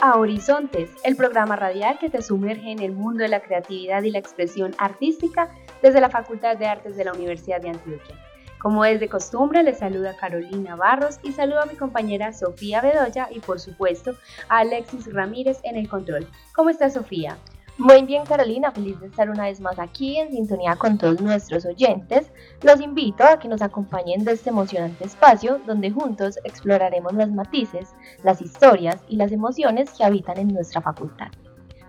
A Horizontes, el programa radial que te sumerge en el mundo de la creatividad y la expresión artística desde la Facultad de Artes de la Universidad de Antioquia. Como es de costumbre, les saluda Carolina Barros y saludo a mi compañera Sofía Bedoya y por supuesto a Alexis Ramírez en el control. ¿Cómo está Sofía? Muy bien Carolina, feliz de estar una vez más aquí en sintonía con todos nuestros oyentes. Los invito a que nos acompañen de este emocionante espacio donde juntos exploraremos los matices, las historias y las emociones que habitan en nuestra facultad.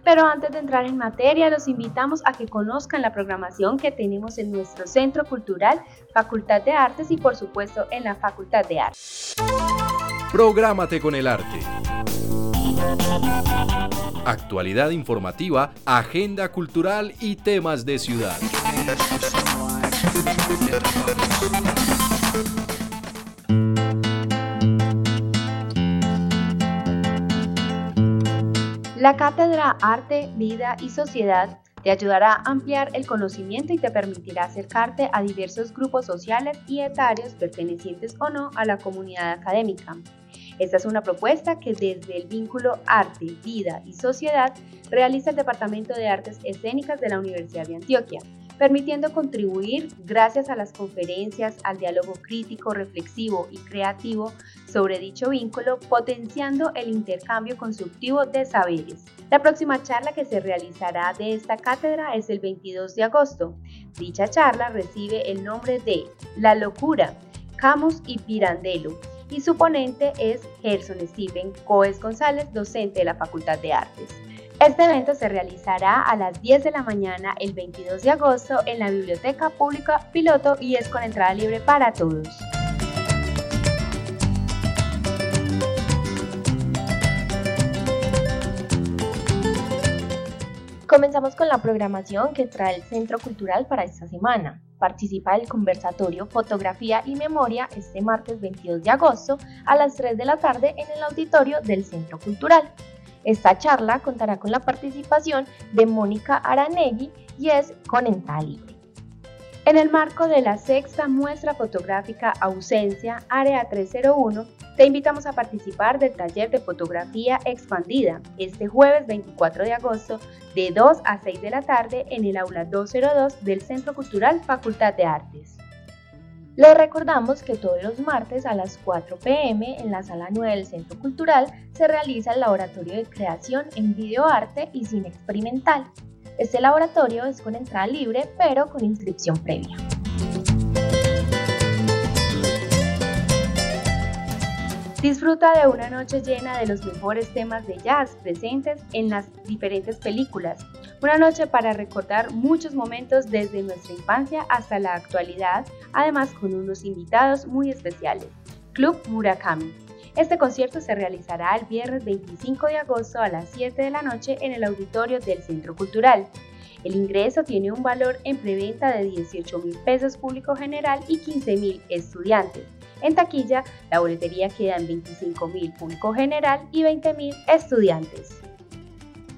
Pero antes de entrar en materia, los invitamos a que conozcan la programación que tenemos en nuestro Centro Cultural, Facultad de Artes y por supuesto en la Facultad de Artes. Prográmate con el arte actualidad informativa, agenda cultural y temas de ciudad. La cátedra Arte, Vida y Sociedad te ayudará a ampliar el conocimiento y te permitirá acercarte a diversos grupos sociales y etarios pertenecientes o no a la comunidad académica. Esta es una propuesta que desde el vínculo arte, vida y sociedad realiza el Departamento de Artes Escénicas de la Universidad de Antioquia, permitiendo contribuir gracias a las conferencias, al diálogo crítico, reflexivo y creativo sobre dicho vínculo, potenciando el intercambio constructivo de saberes. La próxima charla que se realizará de esta cátedra es el 22 de agosto. Dicha charla recibe el nombre de La locura, Camus y Pirandello y su ponente es Gerson Stephen Coes González, docente de la Facultad de Artes. Este evento se realizará a las 10 de la mañana el 22 de agosto en la Biblioteca Pública Piloto y es con entrada libre para todos. Comenzamos con la programación que trae el Centro Cultural para esta semana. Participa del conversatorio Fotografía y Memoria este martes 22 de agosto a las 3 de la tarde en el auditorio del Centro Cultural. Esta charla contará con la participación de Mónica Aranegui y es con libre. En el marco de la sexta muestra fotográfica Ausencia Área 301, te invitamos a participar del taller de fotografía expandida este jueves 24 de agosto de 2 a 6 de la tarde en el aula 202 del Centro Cultural Facultad de Artes. Les recordamos que todos los martes a las 4 pm en la sala 9 del Centro Cultural se realiza el laboratorio de creación en videoarte y cine experimental. Este laboratorio es con entrada libre pero con inscripción previa. Disfruta de una noche llena de los mejores temas de jazz presentes en las diferentes películas. Una noche para recordar muchos momentos desde nuestra infancia hasta la actualidad, además con unos invitados muy especiales. Club Murakami. Este concierto se realizará el viernes 25 de agosto a las 7 de la noche en el auditorio del Centro Cultural. El ingreso tiene un valor en preventa de 18 mil pesos público general y 15 mil estudiantes. En taquilla, la boletería queda en 25 mil público general y 20 mil estudiantes.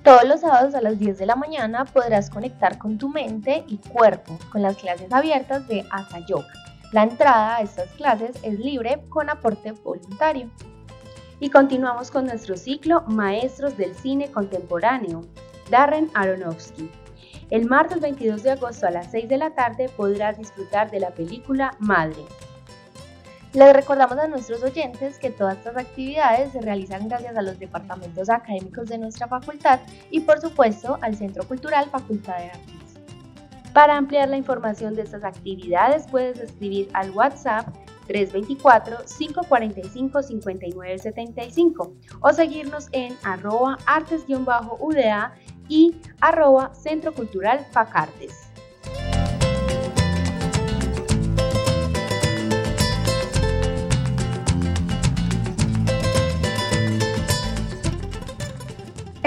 Todos los sábados a las 10 de la mañana podrás conectar con tu mente y cuerpo con las clases abiertas de Asa. La entrada a estas clases es libre con aporte voluntario. Y continuamos con nuestro ciclo Maestros del Cine Contemporáneo, Darren Aronofsky. El martes 22 de agosto a las 6 de la tarde podrás disfrutar de la película Madre, les recordamos a nuestros oyentes que todas estas actividades se realizan gracias a los departamentos académicos de nuestra facultad y por supuesto al Centro Cultural Facultad de Artes. Para ampliar la información de estas actividades puedes escribir al WhatsApp 324-545-5975 o seguirnos en arroba artes-uda y arroba Centro Cultural Facartes.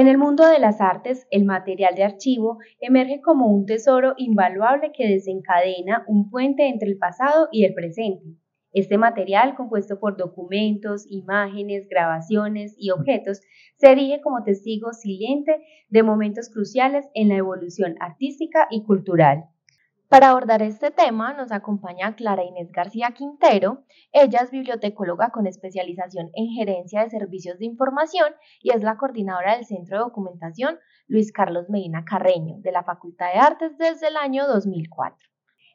En el mundo de las artes, el material de archivo emerge como un tesoro invaluable que desencadena un puente entre el pasado y el presente. Este material, compuesto por documentos, imágenes, grabaciones y objetos, se erige como testigo silente de momentos cruciales en la evolución artística y cultural. Para abordar este tema nos acompaña Clara Inés García Quintero. Ella es bibliotecóloga con especialización en gerencia de servicios de información y es la coordinadora del Centro de Documentación Luis Carlos Medina Carreño de la Facultad de Artes desde el año 2004.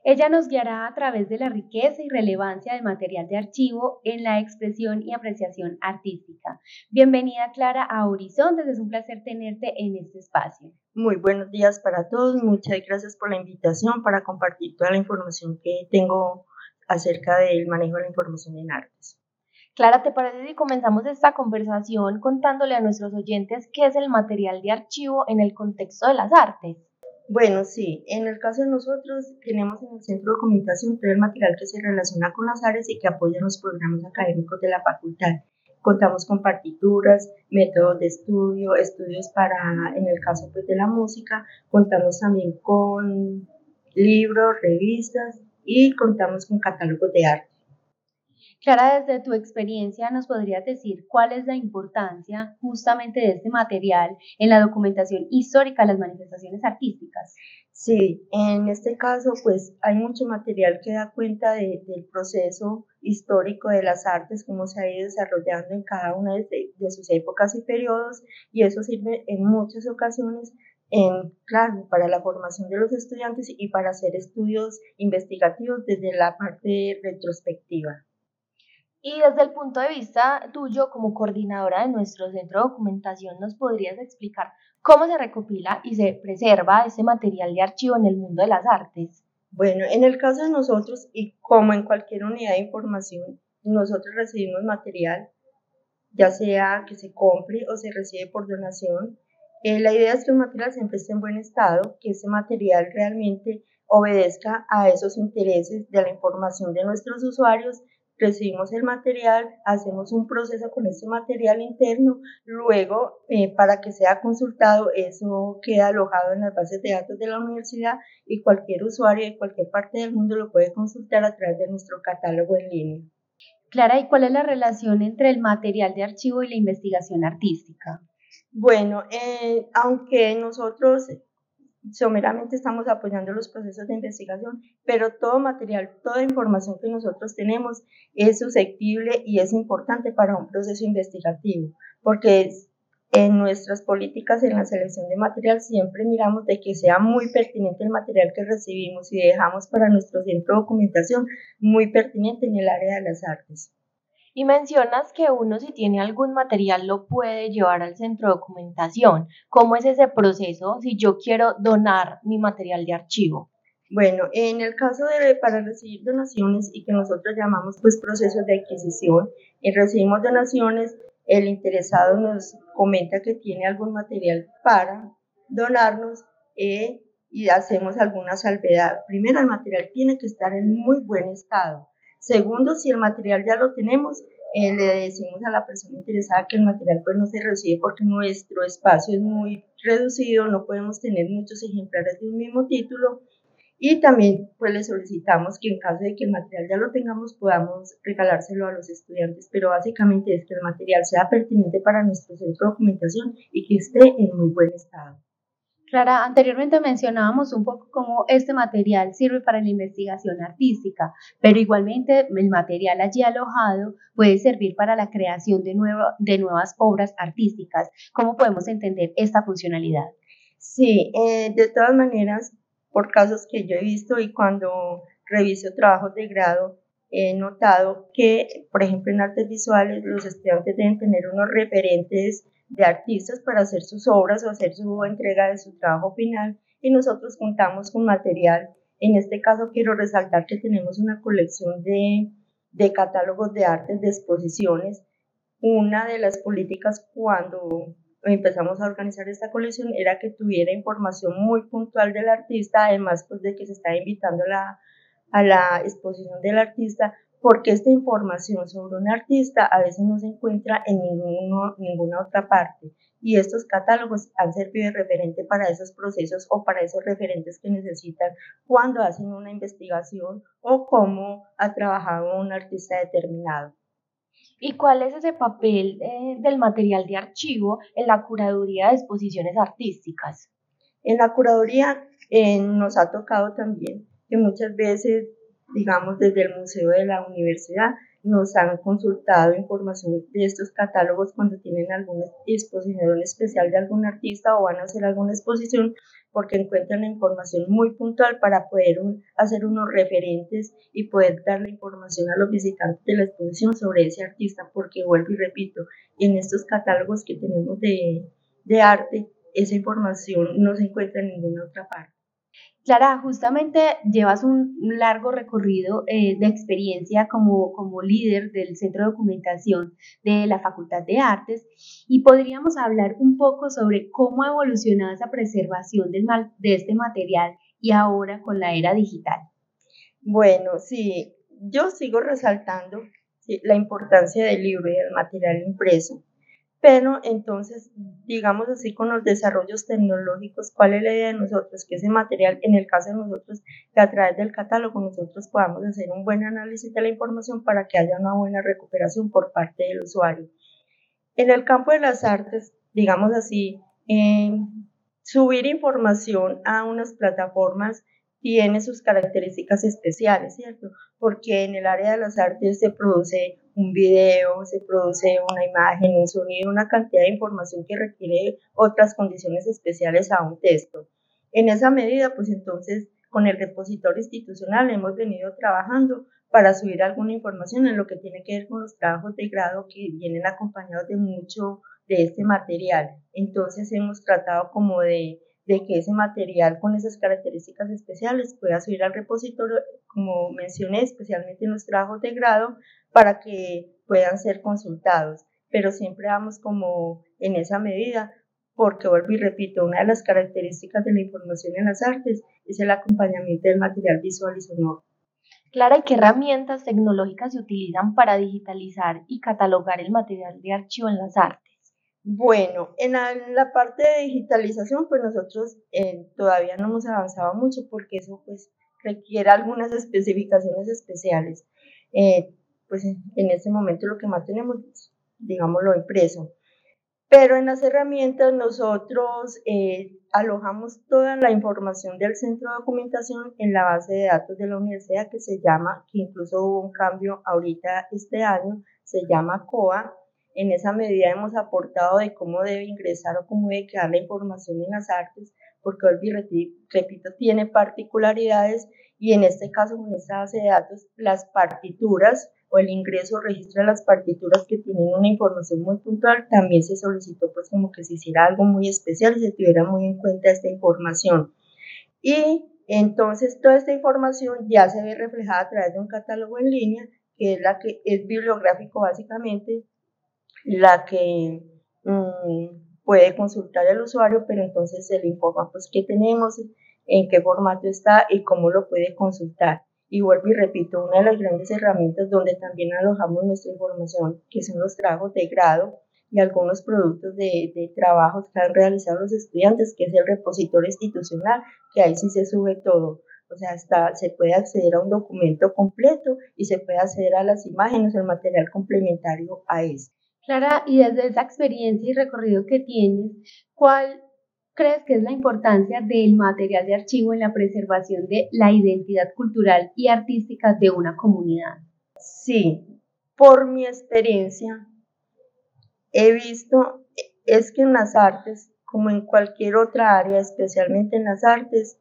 Ella nos guiará a través de la riqueza y relevancia del material de archivo en la expresión y apreciación artística. Bienvenida Clara a Horizontes, es un placer tenerte en este espacio. Muy buenos días para todos, muchas gracias por la invitación para compartir toda la información que tengo acerca del manejo de la información en artes. Clara, ¿te parece si comenzamos esta conversación contándole a nuestros oyentes qué es el material de archivo en el contexto de las artes? Bueno, sí, en el caso de nosotros tenemos en el centro de documentación todo el material que se relaciona con las áreas y que apoya los programas académicos de la facultad. Contamos con partituras, métodos de estudio, estudios para, en el caso pues, de la música, contamos también con libros, revistas y contamos con catálogos de arte. Clara, desde tu experiencia, ¿nos podrías decir cuál es la importancia justamente de este material en la documentación histórica de las manifestaciones artísticas? Sí, en este caso, pues hay mucho material que da cuenta del proceso histórico de las artes, cómo se ha ido desarrollando en cada una de, de sus épocas y periodos, y eso sirve en muchas ocasiones en, claro, para la formación de los estudiantes y para hacer estudios investigativos desde la parte retrospectiva. Y desde el punto de vista tuyo como coordinadora de nuestro centro de documentación, ¿nos podrías explicar cómo se recopila y se preserva ese material de archivo en el mundo de las artes? Bueno, en el caso de nosotros, y como en cualquier unidad de información, nosotros recibimos material, ya sea que se compre o se recibe por donación. Eh, la idea es que el material siempre esté en buen estado, que ese material realmente obedezca a esos intereses de la información de nuestros usuarios recibimos el material, hacemos un proceso con ese material interno, luego eh, para que sea consultado, eso queda alojado en las bases de datos de la universidad y cualquier usuario de cualquier parte del mundo lo puede consultar a través de nuestro catálogo en línea. Clara, ¿y cuál es la relación entre el material de archivo y la investigación artística? Bueno, eh, aunque nosotros someramente estamos apoyando los procesos de investigación, pero todo material, toda información que nosotros tenemos es susceptible y es importante para un proceso investigativo, porque en nuestras políticas en la selección de material siempre miramos de que sea muy pertinente el material que recibimos y dejamos para nuestro centro de documentación muy pertinente en el área de las artes. Y mencionas que uno si tiene algún material lo puede llevar al centro de documentación. ¿Cómo es ese proceso si yo quiero donar mi material de archivo? Bueno, en el caso de para recibir donaciones y que nosotros llamamos pues procesos de adquisición, y recibimos donaciones, el interesado nos comenta que tiene algún material para donarnos eh, y hacemos alguna salvedad. Primero, el material tiene que estar en muy buen estado. Segundo, si el material ya lo tenemos, eh, le decimos a la persona interesada que el material pues no se recibe porque nuestro espacio es muy reducido, no podemos tener muchos ejemplares de un mismo título y también pues le solicitamos que en caso de que el material ya lo tengamos podamos regalárselo a los estudiantes, pero básicamente es que el material sea pertinente para nuestro centro de documentación y que esté en muy buen estado. Clara, anteriormente mencionábamos un poco cómo este material sirve para la investigación artística, pero igualmente el material allí alojado puede servir para la creación de, de nuevas obras artísticas. ¿Cómo podemos entender esta funcionalidad? Sí, eh, de todas maneras, por casos que yo he visto y cuando reviso trabajos de grado, he notado que, por ejemplo, en artes visuales los estudiantes deben tener unos referentes de artistas para hacer sus obras o hacer su entrega de su trabajo final y nosotros contamos con material. En este caso quiero resaltar que tenemos una colección de, de catálogos de artes, de exposiciones. Una de las políticas cuando empezamos a organizar esta colección era que tuviera información muy puntual del artista, además pues, de que se está invitando la, a la exposición del artista, porque esta información sobre un artista a veces no se encuentra en ninguno, ninguna otra parte. Y estos catálogos han servido de referente para esos procesos o para esos referentes que necesitan cuando hacen una investigación o cómo ha trabajado un artista determinado. ¿Y cuál es ese papel eh, del material de archivo en la curaduría de exposiciones artísticas? En la curaduría eh, nos ha tocado también que muchas veces, digamos, desde el museo de la universidad, nos han consultado información de estos catálogos cuando tienen alguna exposición especial de algún artista o van a hacer alguna exposición porque encuentran la información muy puntual para poder hacer unos referentes y poder darle información a los visitantes de la exposición sobre ese artista porque vuelvo y repito, en estos catálogos que tenemos de, de arte, esa información no se encuentra en ninguna otra parte. Clara, justamente llevas un largo recorrido eh, de experiencia como, como líder del Centro de Documentación de la Facultad de Artes y podríamos hablar un poco sobre cómo ha evolucionado esa preservación de este material y ahora con la era digital. Bueno, sí, yo sigo resaltando la importancia del libro y del material impreso pero entonces, digamos así, con los desarrollos tecnológicos, ¿cuál es la idea de nosotros? Que ese material, en el caso de nosotros, que a través del catálogo nosotros podamos hacer un buen análisis de la información para que haya una buena recuperación por parte del usuario. En el campo de las artes, digamos así, subir información a unas plataformas tiene sus características especiales, ¿cierto? Porque en el área de las artes se produce un video, se produce una imagen, un sonido, una cantidad de información que requiere otras condiciones especiales a un texto. En esa medida, pues entonces con el repositorio institucional hemos venido trabajando para subir alguna información en lo que tiene que ver con los trabajos de grado que vienen acompañados de mucho de este material. Entonces hemos tratado como de de que ese material con esas características especiales pueda subir al repositorio, como mencioné, especialmente en los trabajos de grado, para que puedan ser consultados. Pero siempre vamos como en esa medida, porque vuelvo y repito, una de las características de la información en las artes es el acompañamiento del material visual y sonoro. Clara, ¿y qué herramientas tecnológicas se utilizan para digitalizar y catalogar el material de archivo en las artes? Bueno, en la, parte de digitalización, pues nosotros eh, todavía no hemos avanzado mucho porque eso pues requiere algunas especificaciones especiales. Eh, pues en, este momento lo que más tenemos es, digamos, impreso. Pero en las herramientas nosotros eh, alojamos toda la información del centro de documentación en la base de datos de la universidad que se llama, que incluso hubo un cambio ahorita este año, se llama COA, en esa medida hemos aportado de cómo debe ingresar o cómo debe quedar la información en las artes, porque Olvi, repito, tiene particularidades y en este caso, con esta base de datos, las partituras o el ingreso registra las partituras que tienen una información muy puntual, también se solicitó pues como que se hiciera algo muy especial y se tuviera muy en cuenta esta información. Y entonces toda esta información ya se ve reflejada a través de un catálogo en línea, que es la que es bibliográfico básicamente, la que mm, puede consultar el usuario, pero entonces se le informa pues qué tenemos, en qué formato está y cómo lo puede consultar. Y vuelvo y repito, una de las grandes herramientas donde también alojamos nuestra información, que son los trabajos de grado y algunos productos de, de trabajos que han realizado los estudiantes, que es el repositorio institucional, que ahí sí se sube todo. O sea, está, se puede acceder a un documento completo y se puede acceder a las imágenes, el material complementario a este. Clara, y desde esa experiencia y recorrido que tienes, ¿cuál crees que es la importancia del material de archivo en la preservación de la identidad cultural y artística de una comunidad? Sí, por mi experiencia, he visto, es que en las artes, como en cualquier otra área, especialmente en las artes,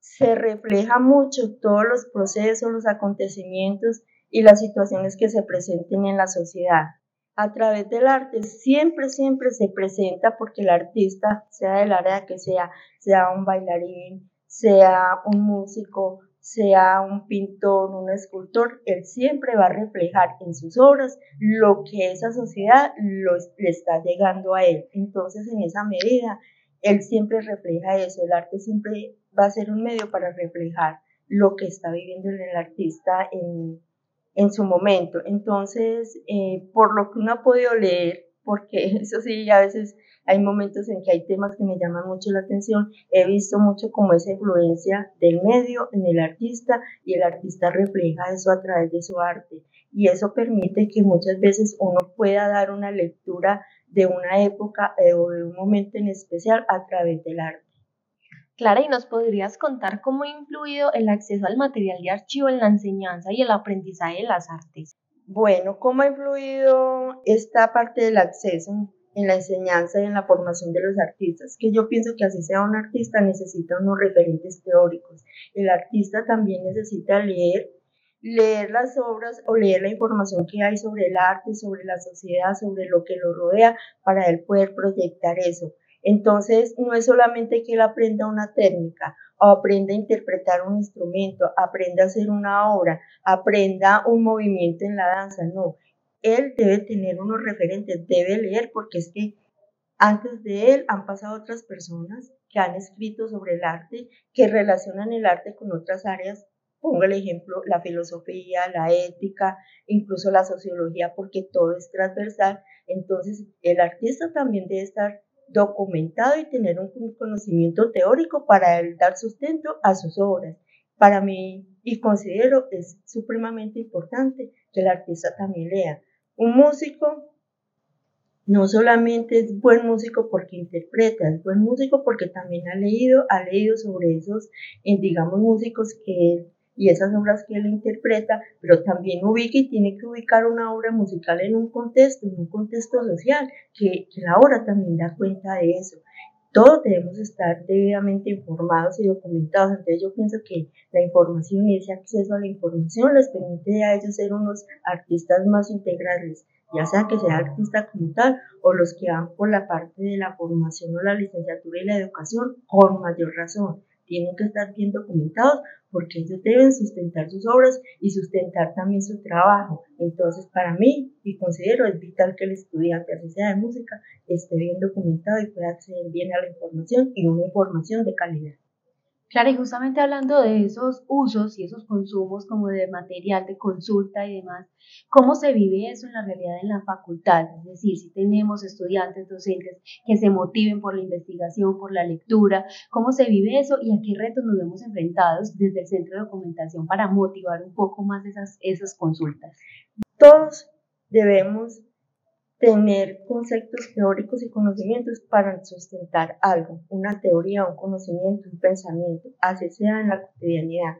se refleja mucho todos los procesos, los acontecimientos y las situaciones que se presenten en la sociedad. A través del arte siempre, siempre se presenta porque el artista, sea del área que sea, sea un bailarín, sea un músico, sea un pintor, un escultor, él siempre va a reflejar en sus obras lo que esa sociedad le está llegando a él. Entonces, en esa medida, él siempre refleja eso, el arte siempre va a ser un medio para reflejar lo que está viviendo el artista en, en su momento. Entonces, eh, por lo que uno ha podido leer, porque eso sí, a veces hay momentos en que hay temas que me llaman mucho la atención, he visto mucho como esa influencia del medio en el artista y el artista refleja eso a través de su arte. Y eso permite que muchas veces uno pueda dar una lectura de una época eh, o de un momento en especial a través del arte. Clara, ¿y nos podrías contar cómo ha influido el acceso al material de archivo en la enseñanza y el aprendizaje de las artes? Bueno, ¿cómo ha influido esta parte del acceso en la enseñanza y en la formación de los artistas? Que yo pienso que así sea un artista necesita unos referentes teóricos. El artista también necesita leer leer las obras o leer la información que hay sobre el arte, sobre la sociedad, sobre lo que lo rodea, para él poder proyectar eso. Entonces, no es solamente que él aprenda una técnica o aprenda a interpretar un instrumento, aprenda a hacer una obra, aprenda un movimiento en la danza, no. Él debe tener unos referentes, debe leer porque es que antes de él han pasado otras personas que han escrito sobre el arte, que relacionan el arte con otras áreas. Pongo el ejemplo, la filosofía, la ética, incluso la sociología, porque todo es transversal. Entonces, el artista también debe estar documentado y tener un conocimiento teórico para dar sustento a sus obras. Para mí, y considero, es supremamente importante que el artista también lea. Un músico no solamente es buen músico porque interpreta, es buen músico porque también ha leído, ha leído sobre esos, digamos, músicos que y esas obras que él interpreta, pero también ubica y tiene que ubicar una obra musical en un contexto, en un contexto social, que, la obra también da cuenta de eso. Todos debemos estar debidamente informados y documentados. Entonces yo pienso que la información y ese acceso a la información les permite a ellos ser unos artistas más integrales, ya sea que sea artista como tal o los que van por la parte de la formación o la licenciatura y la educación, con mayor razón tienen que estar bien documentados porque ellos deben sustentar sus obras y sustentar también su trabajo. Entonces, para mí, y considero es vital que el estudiante, así sea de música, esté bien documentado y pueda acceder bien a la información y una información de calidad. Claro, y justamente hablando de esos usos y esos consumos como de material de consulta y demás, ¿cómo se vive eso en la realidad en la facultad? Es decir, si tenemos estudiantes, docentes que se motiven por la investigación, por la lectura, ¿cómo se vive eso y a qué retos nos vemos enfrentados desde el centro de documentación para motivar un poco más esas, esas consultas? Todos debemos tener conceptos teóricos y conocimientos para sustentar algo, una teoría, un conocimiento, un pensamiento, así sea en la cotidianidad.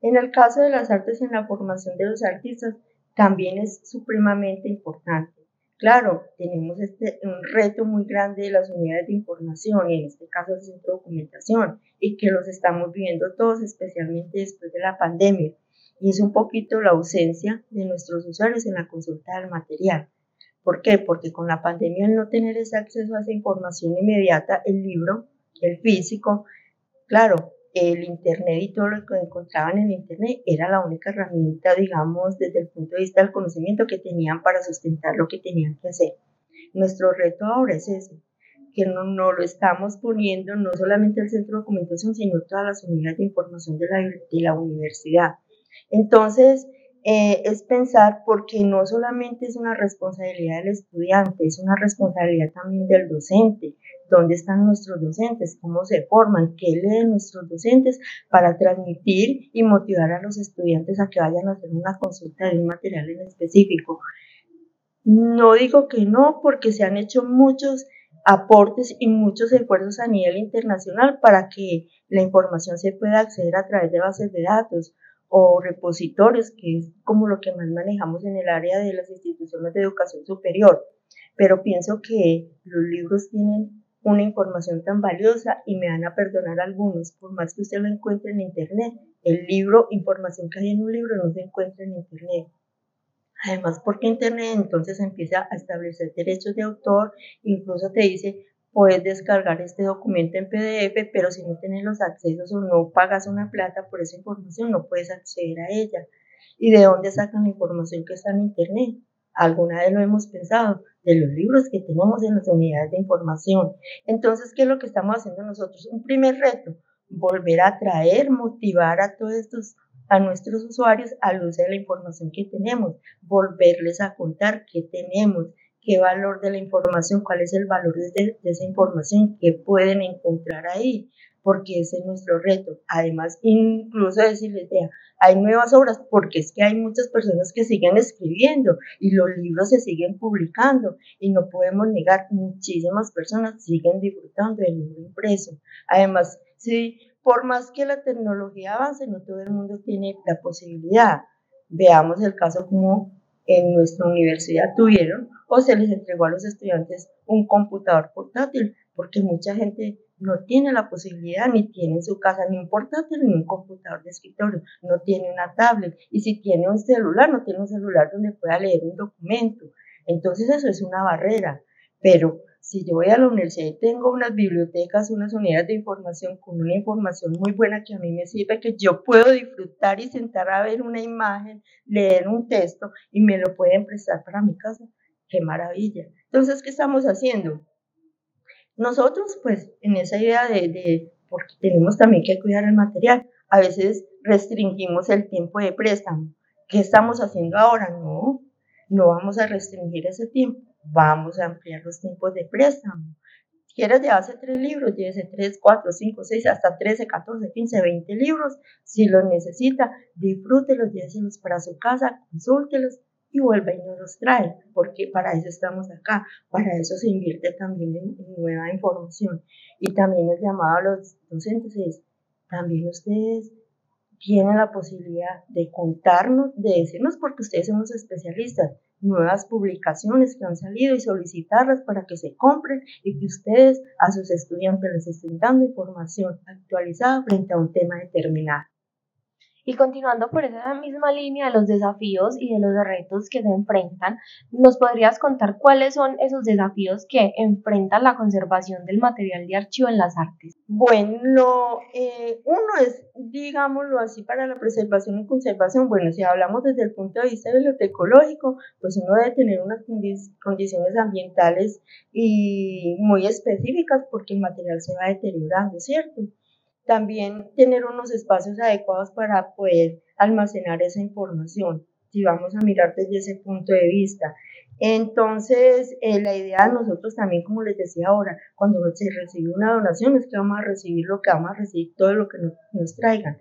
En el caso de las artes en la formación de los artistas, también es supremamente importante. Claro, tenemos este, un reto muy grande de las unidades de información y en este caso el centro de documentación y que los estamos viviendo todos, especialmente después de la pandemia. Y es un poquito la ausencia de nuestros usuarios en la consulta del material. ¿Por qué? Porque con la pandemia, al no tener ese acceso a esa información inmediata, el libro, el físico, claro, el Internet y todo lo que encontraban en Internet era la única herramienta, digamos, desde el punto de vista del conocimiento que tenían para sustentar lo que tenían que hacer. Nuestro reto ahora es ese, que no, no lo estamos poniendo no solamente el centro de documentación, sino todas las unidades de información de la, de la universidad. Entonces, eh, es pensar porque no solamente es una responsabilidad del estudiante, es una responsabilidad también del docente. ¿Dónde están nuestros docentes? ¿Cómo se forman? ¿Qué leen nuestros docentes para transmitir y motivar a los estudiantes a que vayan a hacer una consulta de un material en específico? No digo que no, porque se han hecho muchos aportes y muchos esfuerzos a nivel internacional para que la información se pueda acceder a través de bases de datos o repositorios, que es como lo que más manejamos en el área de las instituciones de educación superior. Pero pienso que los libros tienen una información tan valiosa y me van a perdonar algunos, por más que usted lo encuentre en internet. El libro, información que hay en un libro no se encuentra en internet. Además, porque Internet entonces empieza a establecer derechos de autor, incluso te dice, puedes descargar este documento en PDF, pero si no tienes los accesos o no pagas una plata por esa información, no puedes acceder a ella. ¿Y de dónde sacan la información que está en Internet? Alguna vez lo hemos pensado, de los libros que tenemos en las unidades de información. Entonces, ¿qué es lo que estamos haciendo nosotros? Un primer reto, volver a traer, motivar a todos estos, a nuestros usuarios al uso de la información que tenemos, volverles a contar qué tenemos, qué valor de la información, cuál es el valor de, esa información, qué pueden encontrar ahí, porque ese es nuestro reto. Además, incluso decirles, vea, hay nuevas obras, porque es que hay muchas personas que siguen escribiendo y los libros se siguen publicando y no podemos negar, muchísimas personas siguen disfrutando del libro impreso. Además, sí, por más que la tecnología avance, no todo el mundo tiene la posibilidad. Veamos el caso como en nuestra universidad tuvieron o se les entregó a los estudiantes un computador portátil, porque mucha gente no tiene la posibilidad ni tiene en su casa ni un portátil ni un computador de escritorio, no tiene una tablet y si tiene un celular, no tiene un celular donde pueda leer un documento. Entonces eso es una barrera, pero si yo voy a la universidad y tengo unas bibliotecas, unas unidades de información con una información muy buena que a mí me sirve, que yo puedo disfrutar y sentar a ver una imagen, leer un texto y me lo pueden prestar para mi casa, qué maravilla. Entonces, ¿qué estamos haciendo? Nosotros, pues, en esa idea de, de porque tenemos también que cuidar el material, a veces restringimos el tiempo de préstamo. ¿Qué estamos haciendo ahora? No, no vamos a restringir ese tiempo vamos a ampliar los tiempos de préstamo. Quieres llevarse tres libros, llévese tres, cuatro, cinco, seis, hasta 13, 14, 15, 20 libros. Si los necesita, disfrútelos, lléveselos para su casa, consúltelos y vuelva y nos los trae, porque para eso estamos acá, para eso se invierte también en, nueva información. Y también el llamado a los docentes es, también ustedes tienen la posibilidad de contarnos, de decirnos, porque ustedes son los especialistas, nuevas publicaciones que han salido y solicitarlas para que se compren y que ustedes a sus estudiantes les estén dando información actualizada frente a un tema determinado. Y continuando por esa misma línea de los desafíos y de los retos que se enfrentan, ¿nos podrías contar cuáles son esos desafíos que enfrenta la conservación del material de archivo en las artes? Bueno, eh, uno es, digámoslo así, para la preservación y conservación. Bueno, si hablamos desde el punto de vista bibliotecológico, pues uno debe tener unas condiciones ambientales y muy específicas porque el material se va deteriorando, ¿cierto? También tener unos espacios adecuados para poder almacenar esa información, si vamos a mirar desde ese punto de vista. Entonces, eh, la idea de nosotros también, como les decía ahora, cuando se recibe una donación es que vamos a recibir lo que vamos a recibir, todo lo que nos, traigan.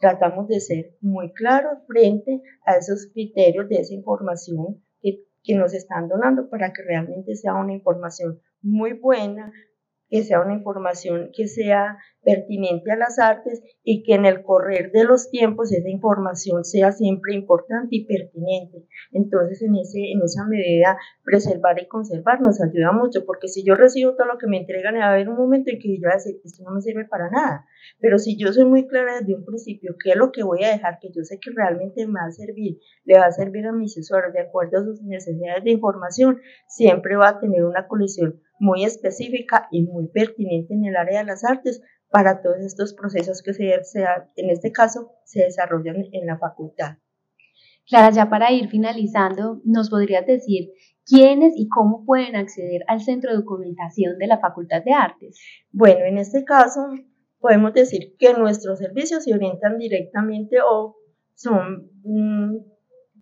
Tratamos de ser muy claros frente a esos criterios de esa información que, que nos están donando para que realmente sea una información muy buena, que sea una información que sea pertinente a las artes y que en el correr de los tiempos esa información sea siempre importante y pertinente. Entonces, en, ese, en esa medida, preservar y conservar nos ayuda mucho, porque si yo recibo todo lo que me entregan, va a haber un momento en que yo voy a decir, esto no me sirve para nada. Pero si yo soy muy clara desde un principio, qué es lo que voy a dejar, que yo sé que realmente me va a servir, le va a servir a mis usuarios de acuerdo a sus necesidades de información, siempre va a tener una colección muy específica y muy pertinente en el área de las artes para todos estos procesos que se, en este caso se desarrollan en la facultad. Clara, ya para ir finalizando, ¿nos podrías decir quiénes y cómo pueden acceder al centro de documentación de la Facultad de Artes? Bueno, en este caso podemos decir que nuestros servicios se orientan directamente o son mm,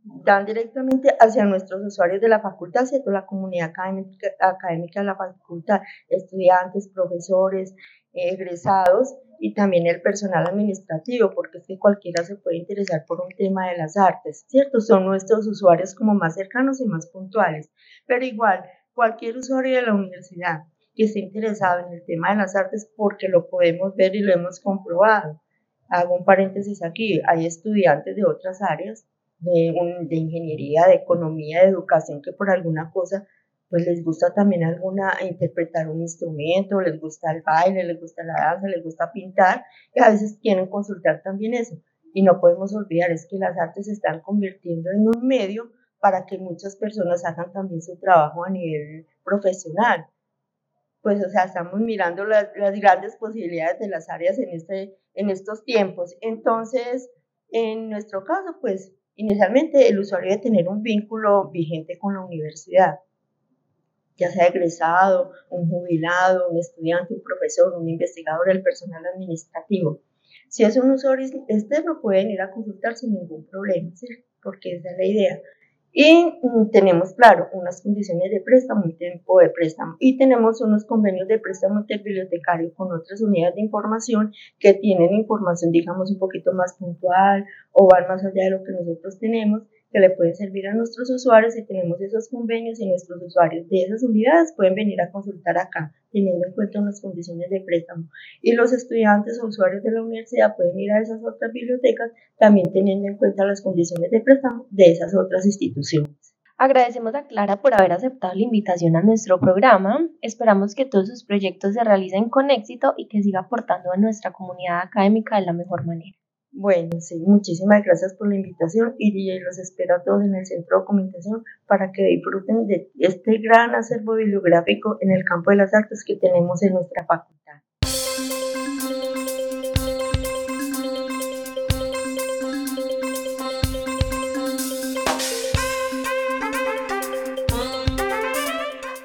dan directamente hacia nuestros usuarios de la facultad, toda la comunidad académica, académica de la facultad, estudiantes, profesores, egresados y también el personal administrativo, porque es que cualquiera se puede interesar por un tema de las artes, ¿cierto? Son nuestros usuarios como más cercanos y más puntuales, pero igual, cualquier usuario de la universidad que esté interesado en el tema de las artes, porque lo podemos ver y lo hemos comprobado. Hago un paréntesis aquí, hay estudiantes de otras áreas de, ingeniería, de economía, de educación, que por alguna cosa pues les gusta también alguna interpretar un instrumento, les gusta el baile, les gusta la danza, les gusta pintar, y a veces quieren consultar también eso. Y no podemos olvidar, es que las artes se están convirtiendo en un medio para que muchas personas hagan también su trabajo a nivel profesional. Pues, o sea, estamos mirando las, las grandes posibilidades de las áreas en, este, en estos tiempos. Entonces, en nuestro caso, pues, inicialmente el usuario debe tener un vínculo vigente con la universidad, ya sea egresado, un jubilado, un estudiante, un profesor, un investigador, el personal administrativo. Si es un usuario externo, pueden ir a consultar sin ningún problema, porque esa es la idea. Y tenemos, claro, unas condiciones de préstamo, un tiempo de préstamo. Y tenemos unos convenios de préstamo interbibliotecario con otras unidades de información que tienen información, digamos, un poquito más puntual o van más allá de lo que nosotros tenemos que le pueden servir a nuestros usuarios y tenemos esos convenios y nuestros usuarios de esas unidades pueden venir a consultar acá teniendo en cuenta unas condiciones de préstamo. Y los estudiantes o usuarios de la universidad pueden ir a esas otras bibliotecas también teniendo en cuenta las condiciones de préstamo de esas otras instituciones. Agradecemos a Clara por haber aceptado la invitación a nuestro programa. Esperamos que todos sus proyectos se realicen con éxito y que siga aportando a nuestra comunidad académica de la mejor manera. Bueno, sí, muchísimas gracias por la invitación y los espero a todos en el Centro de Documentación para que disfruten de este gran acervo bibliográfico en el campo de las artes que tenemos en nuestra facultad.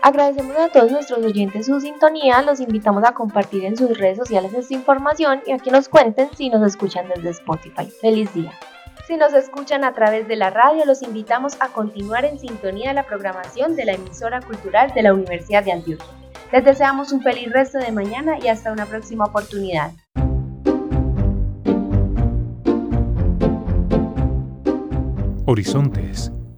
Agradecemos a todos nuestros oyentes su sintonía, los invitamos a compartir en sus redes sociales esta información y a que nos cuenten si nos escuchan desde Spotify. Feliz día. Si nos escuchan a través de la radio, los invitamos a continuar en sintonía de la programación de la emisora cultural de la Universidad de Antioquia. Les deseamos un feliz resto de mañana y hasta una próxima oportunidad. Horizontes